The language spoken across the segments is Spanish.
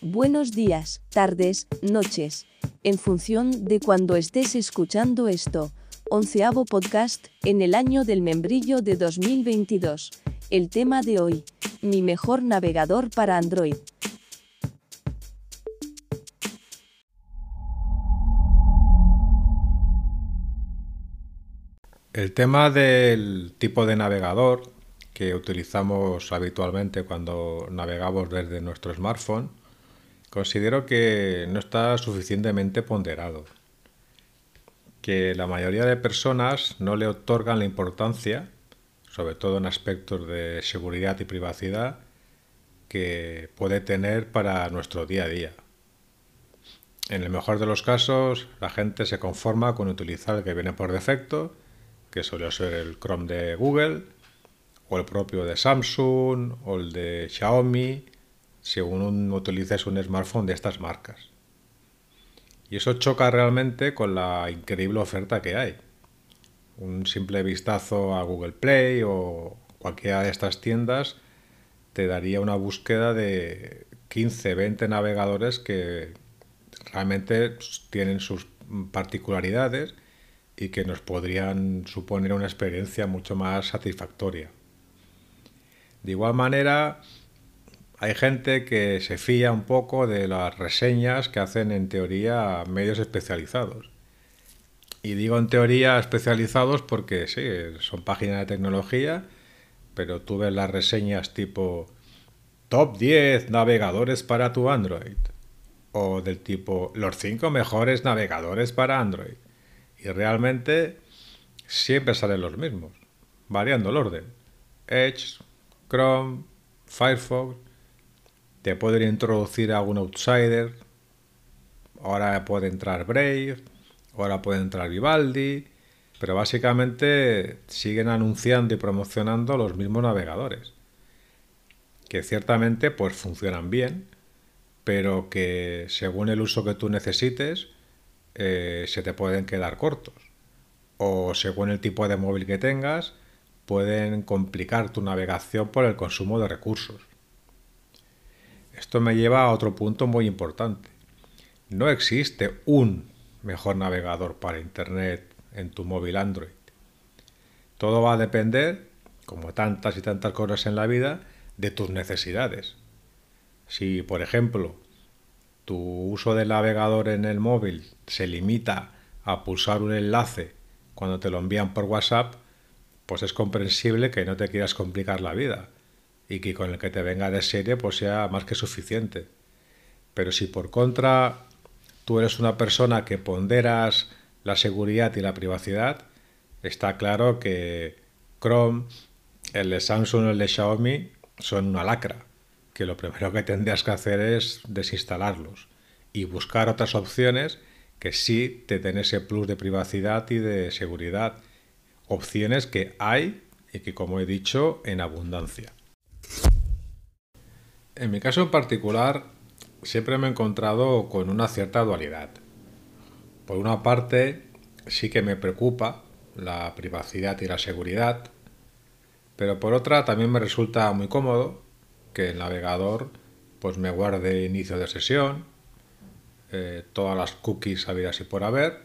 Buenos días, tardes, noches. En función de cuando estés escuchando esto, onceavo podcast en el año del membrillo de 2022. El tema de hoy, mi mejor navegador para Android. El tema del tipo de navegador que utilizamos habitualmente cuando navegamos desde nuestro smartphone Considero que no está suficientemente ponderado, que la mayoría de personas no le otorgan la importancia, sobre todo en aspectos de seguridad y privacidad, que puede tener para nuestro día a día. En el mejor de los casos, la gente se conforma con utilizar el que viene por defecto, que suele ser el Chrome de Google, o el propio de Samsung, o el de Xiaomi, según utilices un smartphone de estas marcas. Y eso choca realmente con la increíble oferta que hay. Un simple vistazo a Google Play o cualquiera de estas tiendas te daría una búsqueda de 15, 20 navegadores que realmente tienen sus particularidades y que nos podrían suponer una experiencia mucho más satisfactoria. De igual manera, hay gente que se fía un poco de las reseñas que hacen en teoría medios especializados. Y digo en teoría especializados porque sí, son páginas de tecnología, pero tú ves las reseñas tipo top 10 navegadores para tu Android. O del tipo los 5 mejores navegadores para Android. Y realmente siempre salen los mismos, variando el orden. Edge, Chrome, Firefox te pueden introducir a algún outsider. Ahora puede entrar Brave, ahora puede entrar Vivaldi, pero básicamente siguen anunciando y promocionando los mismos navegadores, que ciertamente pues funcionan bien, pero que según el uso que tú necesites eh, se te pueden quedar cortos, o según el tipo de móvil que tengas pueden complicar tu navegación por el consumo de recursos. Esto me lleva a otro punto muy importante. No existe un mejor navegador para Internet en tu móvil Android. Todo va a depender, como tantas y tantas cosas en la vida, de tus necesidades. Si, por ejemplo, tu uso del navegador en el móvil se limita a pulsar un enlace cuando te lo envían por WhatsApp, pues es comprensible que no te quieras complicar la vida y que con el que te venga de serie pues sea más que suficiente. Pero si por contra tú eres una persona que ponderas la seguridad y la privacidad, está claro que Chrome, el de Samsung o el de Xiaomi son una lacra, que lo primero que tendrías que hacer es desinstalarlos y buscar otras opciones que sí te den ese plus de privacidad y de seguridad. Opciones que hay y que, como he dicho, en abundancia. En mi caso en particular, siempre me he encontrado con una cierta dualidad. Por una parte, sí que me preocupa la privacidad y la seguridad, pero por otra también me resulta muy cómodo que el navegador pues me guarde inicio de sesión, eh, todas las cookies habidas y por haber,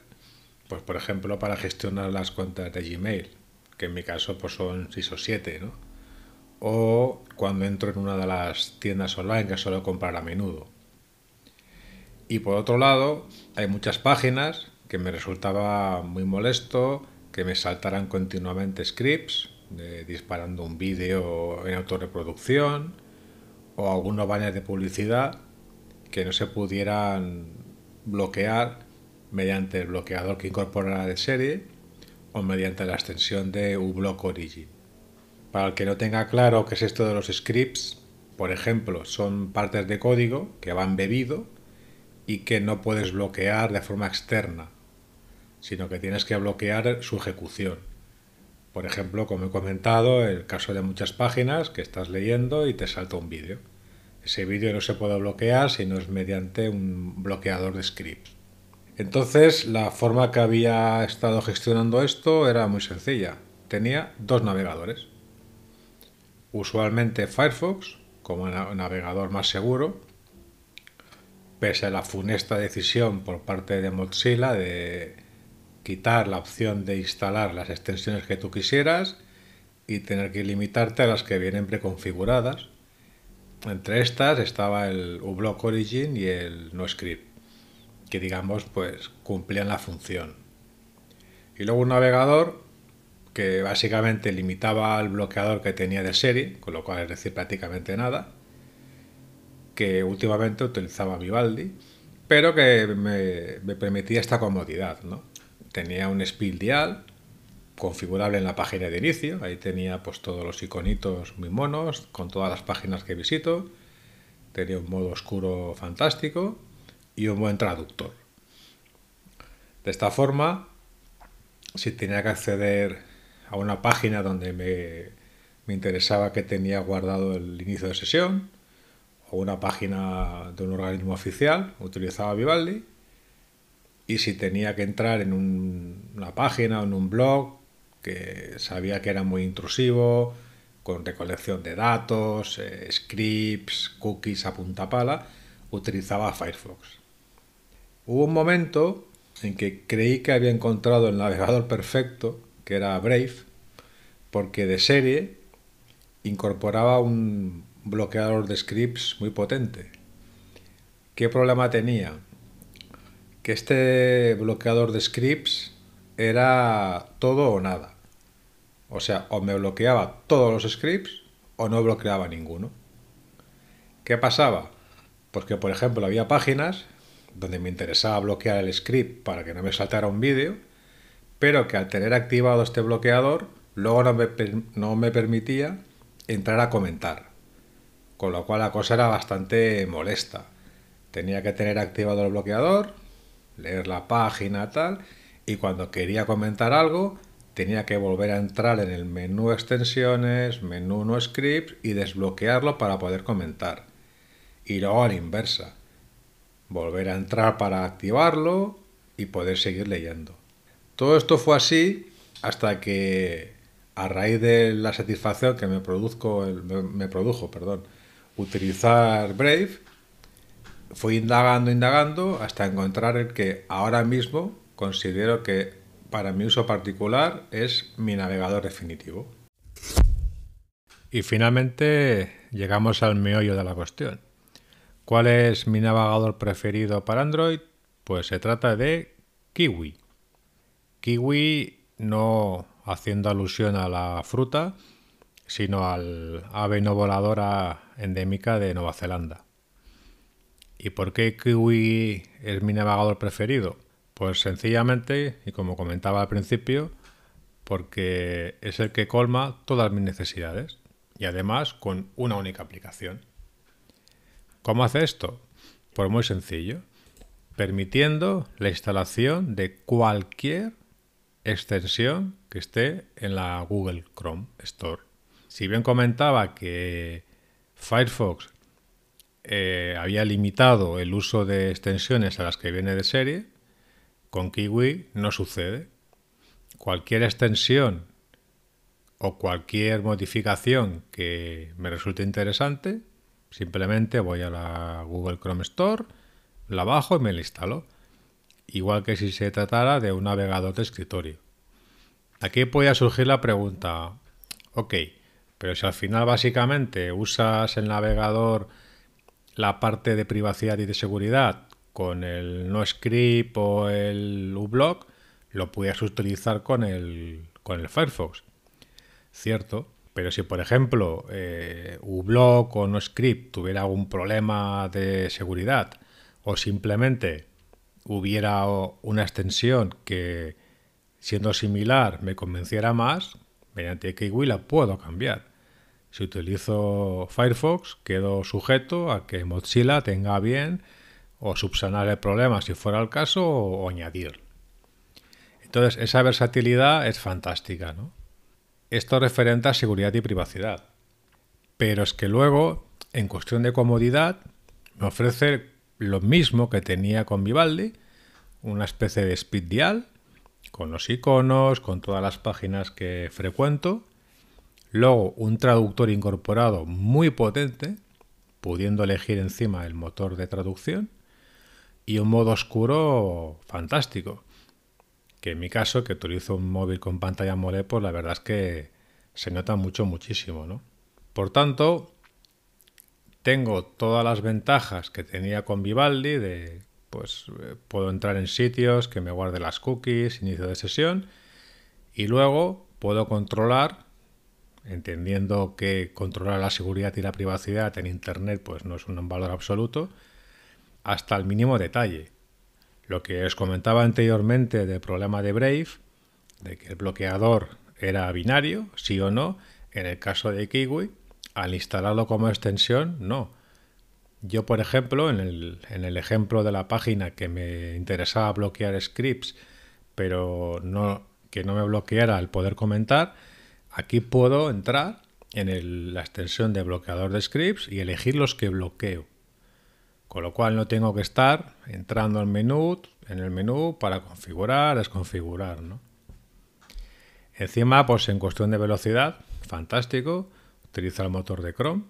pues por ejemplo para gestionar las cuentas de Gmail, que en mi caso pues son 6 o 7, ¿no? O cuando entro en una de las tiendas online que suelo comprar a menudo. Y por otro lado, hay muchas páginas que me resultaba muy molesto que me saltaran continuamente scripts disparando un vídeo en autorreproducción o algunos banners de publicidad que no se pudieran bloquear mediante el bloqueador que incorporara de serie o mediante la extensión de uBlock Origin. Para el que no tenga claro qué es esto de los scripts, por ejemplo, son partes de código que van bebido y que no puedes bloquear de forma externa, sino que tienes que bloquear su ejecución. Por ejemplo, como he comentado, el caso de muchas páginas que estás leyendo y te salta un vídeo. Ese vídeo no se puede bloquear si no es mediante un bloqueador de scripts. Entonces, la forma que había estado gestionando esto era muy sencilla. Tenía dos navegadores usualmente Firefox como navegador más seguro, pese a la funesta decisión por parte de Mozilla de quitar la opción de instalar las extensiones que tú quisieras y tener que limitarte a las que vienen preconfiguradas. Entre estas estaba el uBlock Origin y el NoScript, que digamos pues cumplían la función. Y luego un navegador que básicamente limitaba al bloqueador que tenía de serie, con lo cual es decir prácticamente nada, que últimamente utilizaba Vivaldi, pero que me, permitía esta comodidad. Tenía un speed dial configurable en la página de inicio, ahí tenía pues todos los iconitos muy monos, con todas las páginas que visito, tenía un modo oscuro fantástico y un buen traductor. De esta forma, si tenía que acceder a una página donde me, me interesaba que tenía guardado el inicio de sesión, o una página de un organismo oficial, utilizaba Vivaldi, y si tenía que entrar en una página o en un blog que sabía que era muy intrusivo, con recolección de datos, eh, scripts, cookies a punta pala, utilizaba Firefox. Hubo un momento en que creí que había encontrado el navegador perfecto, que era Brave, porque de serie incorporaba un bloqueador de scripts muy potente. ¿Qué problema tenía? Que este bloqueador de scripts era todo o nada. O sea, o me bloqueaba todos los scripts o no bloqueaba ninguno. ¿Qué pasaba? Pues que, por ejemplo, había páginas donde me interesaba bloquear el script para que no me saltara un vídeo, pero que al tener activado este bloqueador, luego no me, no me permitía entrar a comentar con lo cual la cosa era bastante molesta. Tenía que tener activado el bloqueador, leer la página tal, y cuando quería comentar algo tenía que volver a entrar en el menú extensiones, menú no scripts y desbloquearlo para poder comentar. Y luego a la inversa, volver a entrar para activarlo y poder seguir leyendo. Todo esto fue así hasta que a raíz de la satisfacción que me, produjo utilizar Brave, fui indagando, indagando, hasta encontrar el que ahora mismo considero que para mi uso particular es mi navegador definitivo. Y finalmente llegamos al meollo de la cuestión. ¿Cuál es mi navegador preferido para Android? Pues se trata de Kiwi. Kiwi no haciendo alusión a la fruta, sino al ave no voladora endémica de Nueva Zelanda. ¿Y por qué Kiwi es mi navegador preferido? Pues sencillamente, y como comentaba al principio, porque es el que colma todas mis necesidades y además con una única aplicación. ¿Cómo hace esto? Pues muy sencillo, permitiendo la instalación de cualquier extensión que esté en la Google Chrome Store. Si bien comentaba que Firefox eh, había limitado el uso de extensiones a las que viene de serie, con Kiwi no sucede. Cualquier extensión o cualquier modificación que me resulte interesante, simplemente voy a la Google Chrome Store, la bajo y me la instalo. Igual que si se tratara de un navegador de escritorio. Aquí puede surgir la pregunta, ok, pero si al final básicamente usas el navegador la parte de privacidad y de seguridad con el NoScript o el uBlock, lo puedes utilizar con el, con el Firefox. Cierto, pero si por ejemplo eh, uBlock o NoScript tuviera algún problema de seguridad o simplemente hubiera una extensión que siendo similar me convenciera más, mediante Kiwi la puedo cambiar. Si utilizo Firefox, quedo sujeto a que Mozilla tenga bien o subsanar el problema si fuera el caso o, añadir. Entonces, esa versatilidad es fantástica, ¿no? Esto referente a seguridad y privacidad. Pero es que luego, en cuestión de comodidad, me ofrece lo mismo que tenía con Vivaldi, una especie de speed dial, con los iconos, con todas las páginas que frecuento, Luego, un traductor incorporado muy potente, pudiendo elegir encima el motor de traducción. y un modo oscuro fantástico. Que en mi caso, que utilizo un móvil con pantalla AMOLED, pues la verdad es que se nota mucho, muchísimo, ¿no? Por tanto, tengo todas las ventajas que tenía con Vivaldi de pues eh, puedo entrar en sitios que me guarde las cookies, inicio de sesión y luego puedo controlar entendiendo que controlar la seguridad y la privacidad en internet pues no es un valor absoluto hasta el mínimo detalle. Lo que os comentaba anteriormente del problema de Brave, de que el bloqueador era binario, sí o no, en el caso de Kiwi, al instalarlo como extensión, no. Yo, por ejemplo, en el, en el ejemplo de la página que me interesaba bloquear scripts, pero que no me bloqueara el poder comentar, aquí puedo entrar en la extensión de bloqueador de scripts y elegir los que bloqueo. Con lo cual no tengo que estar entrando al menú, en el menú para configurar, desconfigurar, ¿no? Encima, pues en cuestión de velocidad, fantástico, utiliza el motor de Chrome,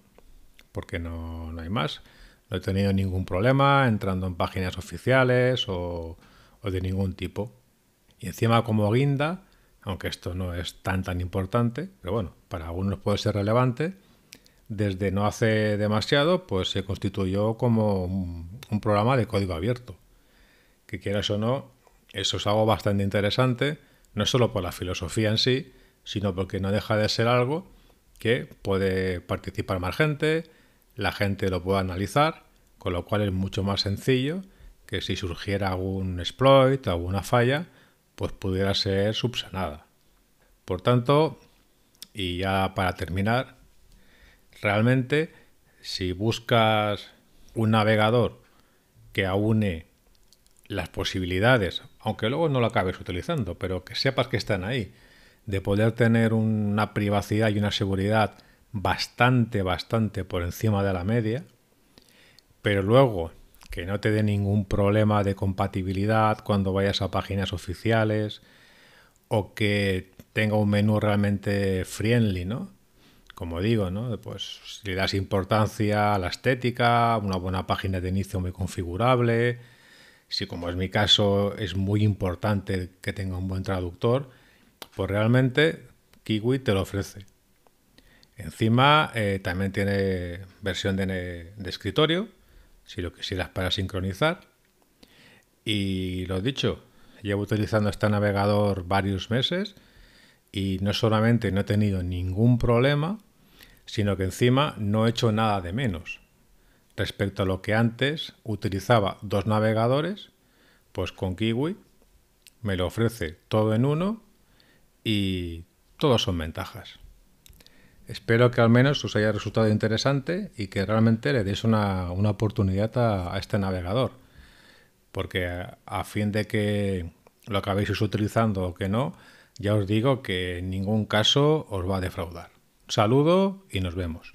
porque no, hay más. No he tenido ningún problema entrando en páginas oficiales o, o de ningún tipo. Y encima como guinda, aunque esto no es tan tan importante, pero bueno, para algunos puede ser relevante, desde no hace demasiado, pues se constituyó como un, un programa de código abierto. Que quieras o no, eso es algo bastante interesante no solo por la filosofía en sí, sino porque no deja de ser algo que puede participar más gente, la gente lo puede analizar, con lo cual es mucho más sencillo que si surgiera algún exploit, alguna falla, pues pudiera ser subsanada. Por tanto, y ya para terminar, realmente si buscas un navegador que aúne las posibilidades, aunque luego no lo acabes utilizando, pero que sepas que están ahí, de poder tener una privacidad y una seguridad bastante, bastante por encima de la media, pero luego que no te dé ningún problema de compatibilidad cuando vayas a páginas oficiales o que tenga un menú realmente friendly, ¿no? Como digo, ¿no? Pues le das importancia a la estética, una buena página de inicio muy configurable, si como es mi caso es muy importante que tenga un buen traductor, pues realmente Kiwi te lo ofrece. Encima eh, también tiene versión de, escritorio, si lo quisieras para sincronizar. Y lo dicho, llevo utilizando este navegador varios meses y no solamente no he tenido ningún problema, sino que encima no he hecho nada de menos. Respecto a lo que antes utilizaba dos navegadores, pues con Kiwi me lo ofrece todo en uno y todos son ventajas. Espero que al menos os haya resultado interesante y que realmente le deis una, oportunidad a, este navegador. Porque a, fin de que lo acabéis utilizando o que no, ya os digo que en ningún caso os va a defraudar. saludo y nos vemos.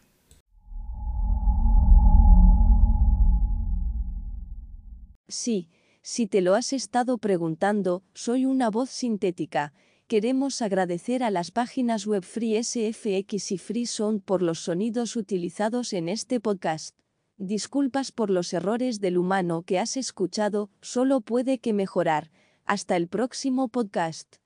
Sí, si te lo has estado preguntando, soy una voz sintética. Queremos agradecer a las páginas web Free SFX y Free Sound por los sonidos utilizados en este podcast. Disculpas por los errores del humano que has escuchado, solo puede que mejorar. Hasta el próximo podcast.